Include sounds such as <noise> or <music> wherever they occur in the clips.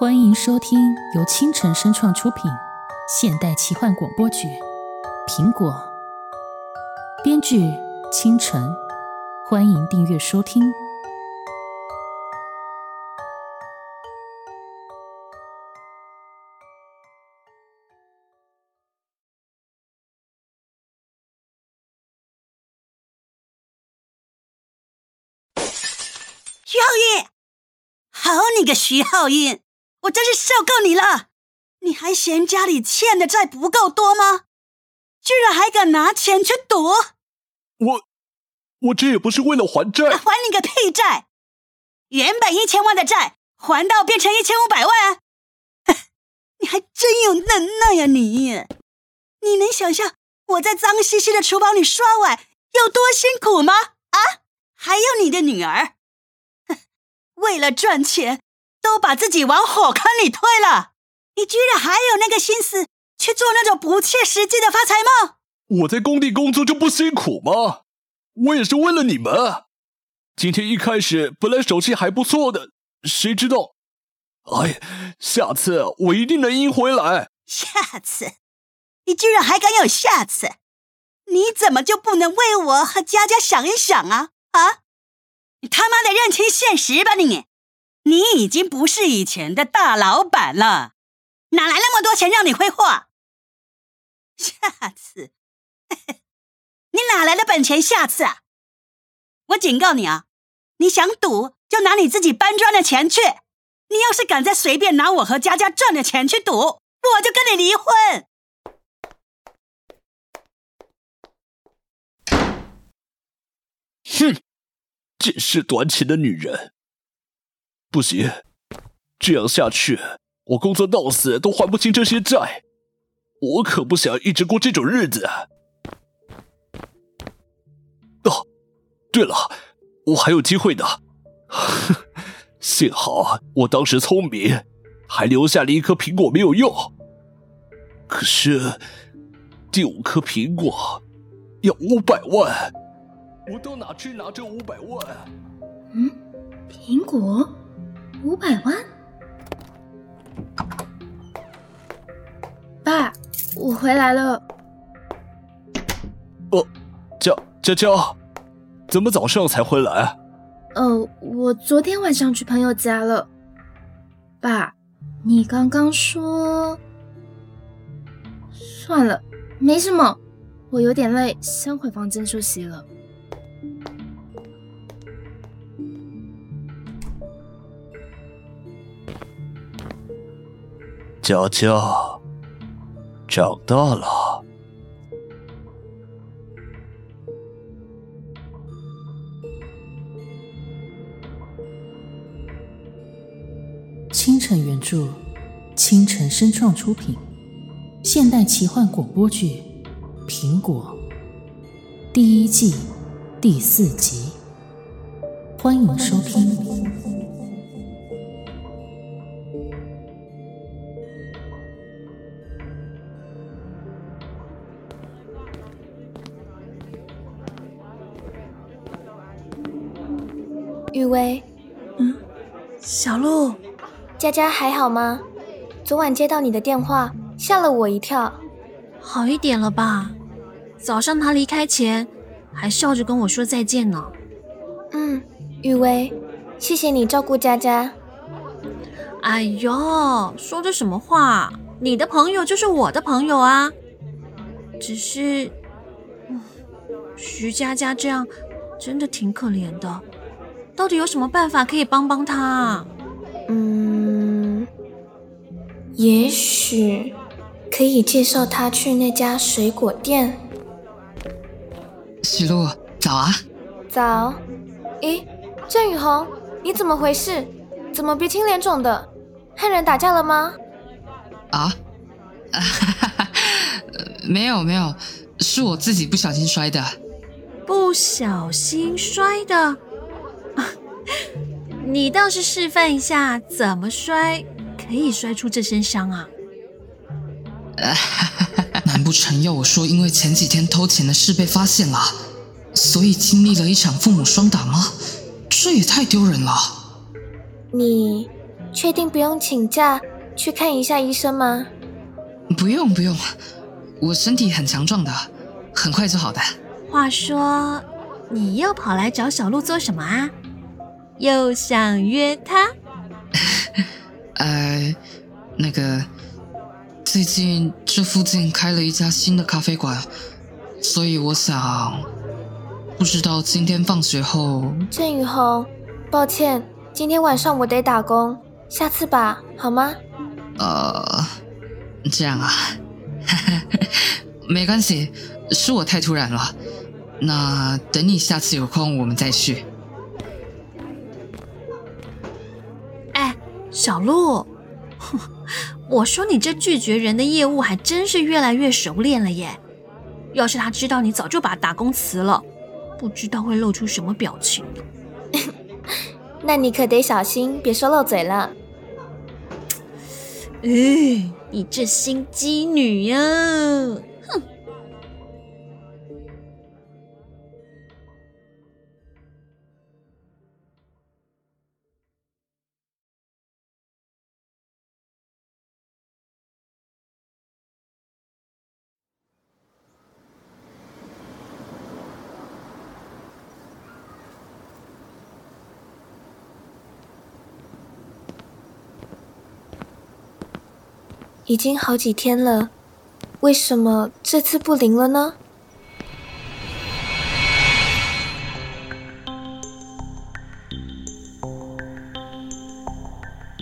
欢迎收听由青城声创出品现代奇幻广播剧《苹果》，编剧清晨。欢迎订阅收听。徐浩运，好你个徐浩运，我真是受够你了！你还嫌家里欠的债不够多吗？居然还敢拿钱去赌！我，我这也不是为了还债，还你个屁债！原本一千万的债，还到变成一千五百万，你还真有能耐呀你！你能想象我在脏兮兮的厨房里刷碗有多辛苦吗？啊！还有你的女儿，为了赚钱，都把自己往火坑里推了。你居然还有那个心思去做那种不切实际的发财梦？我在工地工作就不辛苦吗？我也是为了你们。今天一开始本来手气还不错的，谁知道？哎，下次我一定能赢回来。下次？你居然还敢有下次？你怎么就不能为我和佳佳想一想啊？啊！你他妈的认清现实吧你！你已经不是以前的大老板了，哪来那么多钱让你挥霍？<laughs> 下次？<laughs> 你哪来的本钱？下次啊？我警告你啊！你想赌就拿你自己搬砖的钱去。你要是敢再随便拿我和佳佳赚的钱去赌，我就跟你离婚！哼，见识短浅的女人，不行，这样下去，我工作到死都还不清这些债，我可不想一直过这种日子。哦，对了，我还有机会的，<laughs> 幸好我当时聪明，还留下了一颗苹果没有用。可是第五颗苹果要五百万。我到哪去拿这五百万？嗯，苹果五百万？爸，我回来了。哦，娇娇娇，怎么早上才回来？哦，我昨天晚上去朋友家了。爸，你刚刚说……算了，没什么，我有点累，先回房间休息了。娇娇长大了。清晨原著，清晨声创出品，现代奇幻广播剧《苹果》第一季第四集，欢迎收听。雨薇，嗯，小鹿，佳佳还好吗？昨晚接到你的电话，吓了我一跳。好一点了吧？早上他离开前还笑着跟我说再见呢。嗯，雨薇，谢谢你照顾佳佳。哎呦，说的什么话？你的朋友就是我的朋友啊。只是，徐佳佳这样真的挺可怜的。到底有什么办法可以帮帮他？嗯，也许可以介绍他去那家水果店。喜露，早啊！早。咦，郑雨红，你怎么回事？怎么鼻青脸肿的？和人打架了吗？啊？<laughs> 没有没有，是我自己不小心摔的。不小心摔的？你倒是示范一下怎么摔，可以摔出这身伤啊！<laughs> 难不成要我说，因为前几天偷钱的事被发现了，所以经历了一场父母双打吗？这也太丢人了！你确定不用请假去看一下医生吗？不用不用，我身体很强壮的，很快就好的。话说，你又跑来找小鹿做什么啊？又想约他？呃，<laughs> 那个，最近这附近开了一家新的咖啡馆，所以我想，不知道今天放学后，郑雨红，抱歉，今天晚上我得打工，下次吧，好吗？呃，这样啊，<laughs> 没关系，是我太突然了。那等你下次有空，我们再去。小鹿，<laughs> 我说你这拒绝人的业务还真是越来越熟练了耶！要是他知道你早就把打工辞了，不知道会露出什么表情呢？<laughs> 那你可得小心，别说漏嘴了。哎，你这心机女呀！已经好几天了，为什么这次不灵了呢？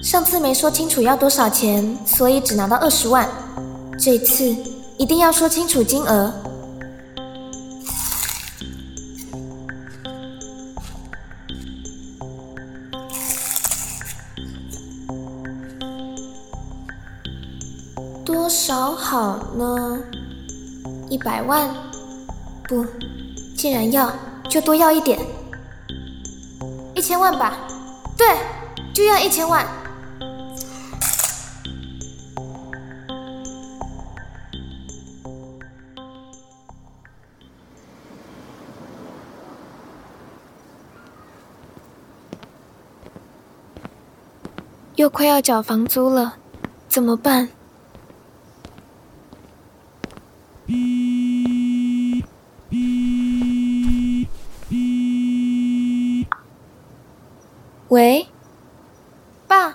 上次没说清楚要多少钱，所以只拿到二十万。这次一定要说清楚金额。呢？一百万？不，既然要，就多要一点。一千万吧？对，就要一千万。又快要缴房租了，怎么办？喂，爸。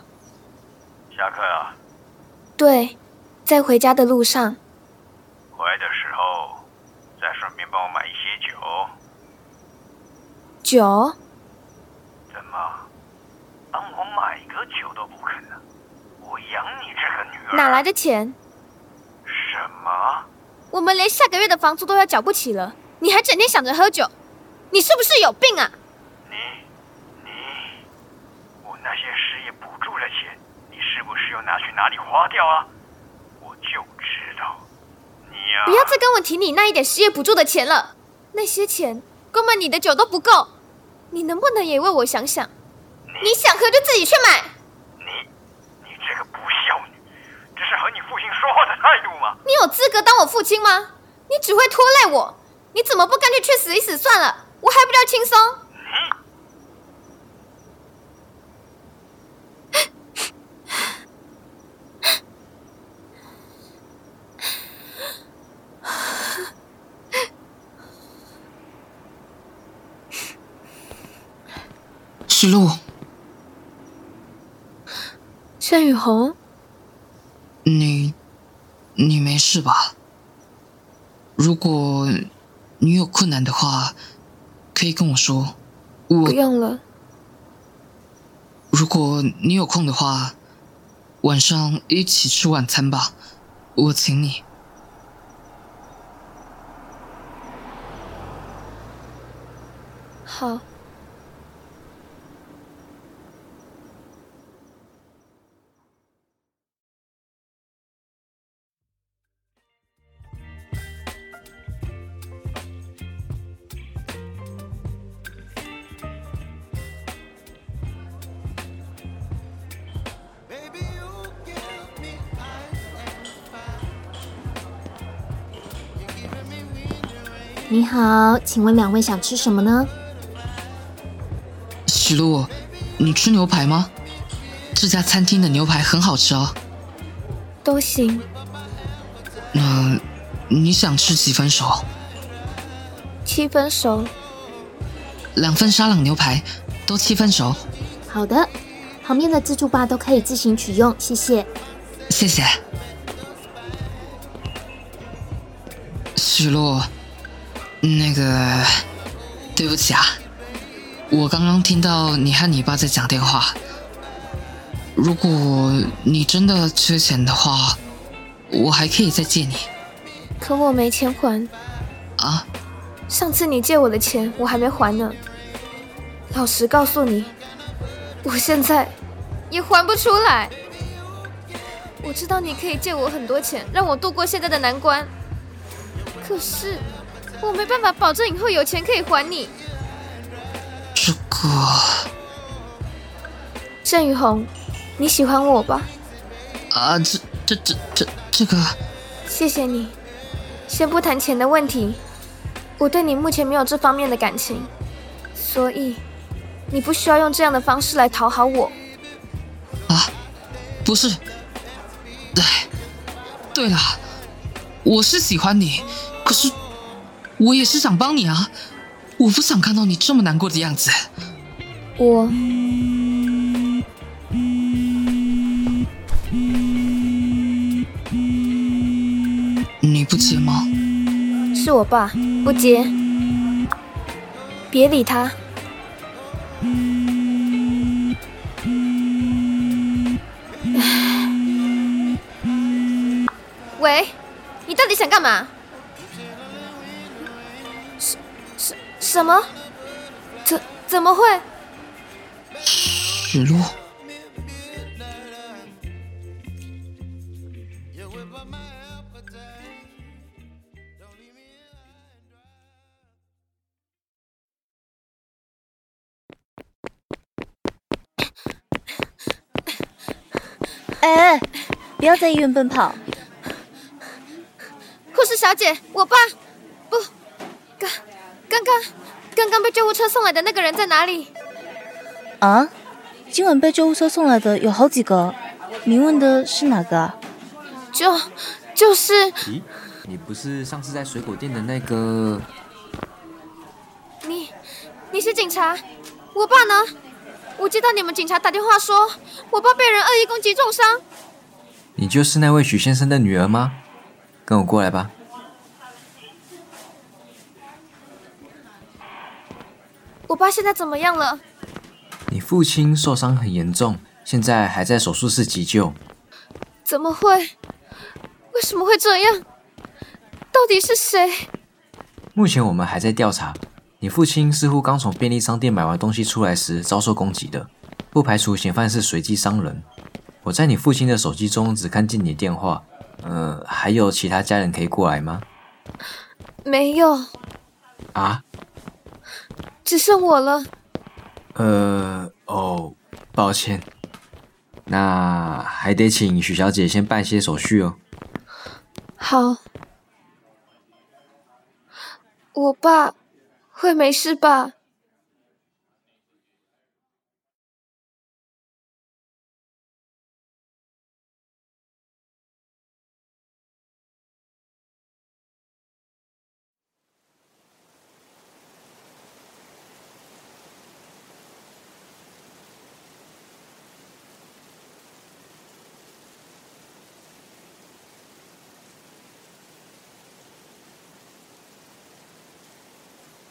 下课啊？对，在回家的路上。回来的时候，再顺便帮我买一些酒。酒？怎么，帮我买个酒都不肯呢？我养你这个女儿，哪来的钱？什么？我们连下个月的房租都要缴不起了，你还整天想着喝酒，你是不是有病啊？你，你，我那些失业补助的钱，你是不是又拿去哪里花掉啊？不要再跟我提你那一点失业补助的钱了，那些钱光买你的酒都不够，你能不能也为我想想？你想喝就自己去买。你，你这个不孝女，这是和你父亲说话的态度吗？你有资格当我父亲吗？你只会拖累我，你怎么不干脆去死一死算了？我还不知道轻松。石路，单雨红，你，你没事吧？如果你有困难的话，可以跟我说。我不用了。如果你有空的话，晚上一起吃晚餐吧，我请你。好。你好，请问两位想吃什么呢？许露，你吃牛排吗？这家餐厅的牛排很好吃哦。都行。那你想吃几分熟？七分熟。两份沙朗牛排，都七分熟。好的，旁边的自助吧都可以自行取用，谢谢。谢谢。许洛，那个，对不起啊，我刚刚听到你和你爸在讲电话。如果你真的缺钱的话，我还可以再借你。可我没钱还。啊？上次你借我的钱，我还没还呢。老实告诉你，我现在也还不出来。我知道你可以借我很多钱，让我度过现在的难关。可是我没办法保证以后有钱可以还你。这个，郑雨红，你喜欢我吧？啊，这这这这这个，谢谢你。先不谈钱的问题，我对你目前没有这方面的感情，所以你不需要用这样的方式来讨好我。啊，不是。哎，对了，我是喜欢你，可是我也是想帮你啊！我不想看到你这么难过的样子。我，你不接吗？是我爸，不接。别理他。什什么？怎怎么会？许洛。哎，不要在医院奔跑。护士小姐，我爸不，刚刚刚刚刚被救护车送来的那个人在哪里？啊，今晚被救护车送来的有好几个，你问的是哪个？就就是。咦，你不是上次在水果店的那个？你你是警察？我爸呢？我接到你们警察打电话说，我爸被人恶意攻击重伤。你就是那位许先生的女儿吗？跟我过来吧。我爸现在怎么样了？你父亲受伤很严重，现在还在手术室急救。怎么会？为什么会这样？到底是谁？目前我们还在调查。你父亲似乎刚从便利商店买完东西出来时遭受攻击的，不排除嫌犯是随机伤人。我在你父亲的手机中只看见你电话，呃，还有其他家人可以过来吗？没有。啊？只剩我了。呃，哦，抱歉。那还得请许小姐先办些手续哦。好。我爸。会没事吧？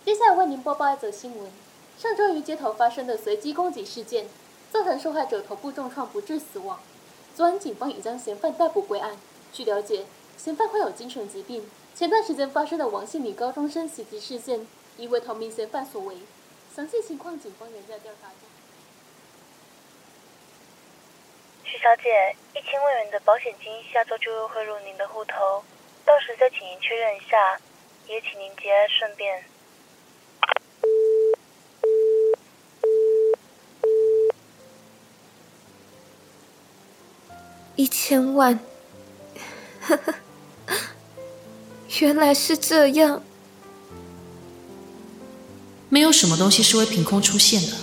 接下来为您播报一则新闻：上周于街头发生的随机攻击事件，造成受害者头部重创不治死亡。昨晚警方已将嫌犯逮捕归案。据了解，嫌犯患有精神疾病。前段时间发生的王姓女高中生袭击事件，疑为同名嫌犯所为。详细情况，警方仍在调查中。许小姐，一千万元的保险金下周就会汇入您的户头，到时再请您确认一下，也请您节哀顺变。一千万。<laughs> 原来是这样。没有什么东西是会凭空出现的。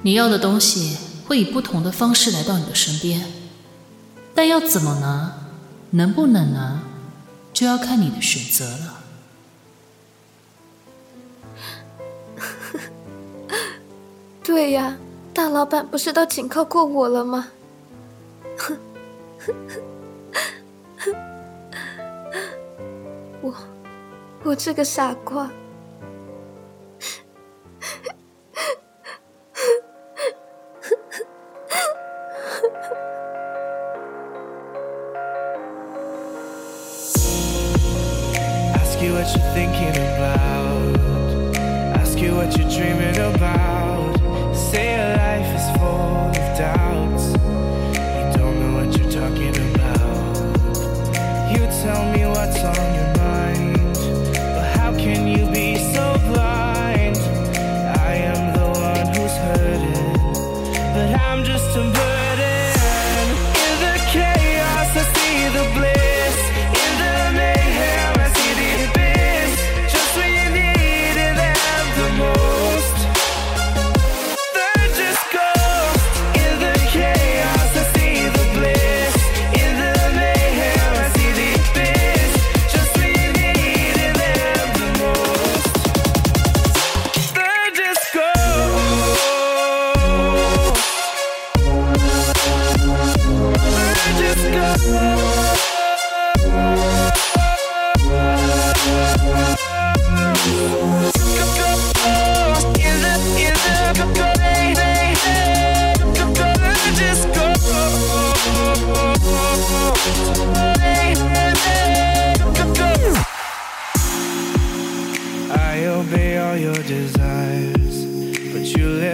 你要的东西会以不同的方式来到你的身边。但要怎么拿能不能拿就要看你的选择了。<laughs> 对呀大老板不是都警告过我了吗？哼 <laughs> 我我这个傻瓜。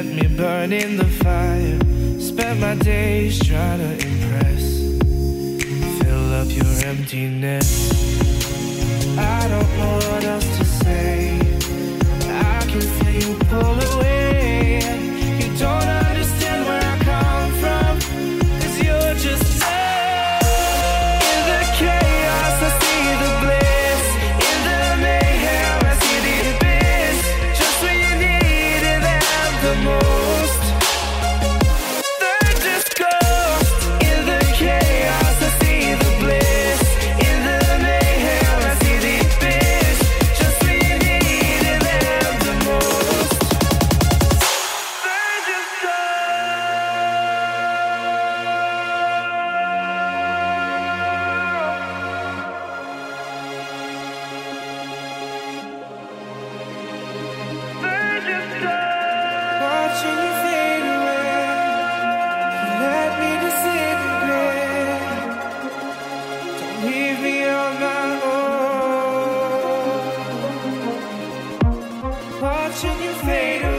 Let me burn in the fire. Spend my days trying to impress, fill up your emptiness. I don't know what else to say. watching you fade away.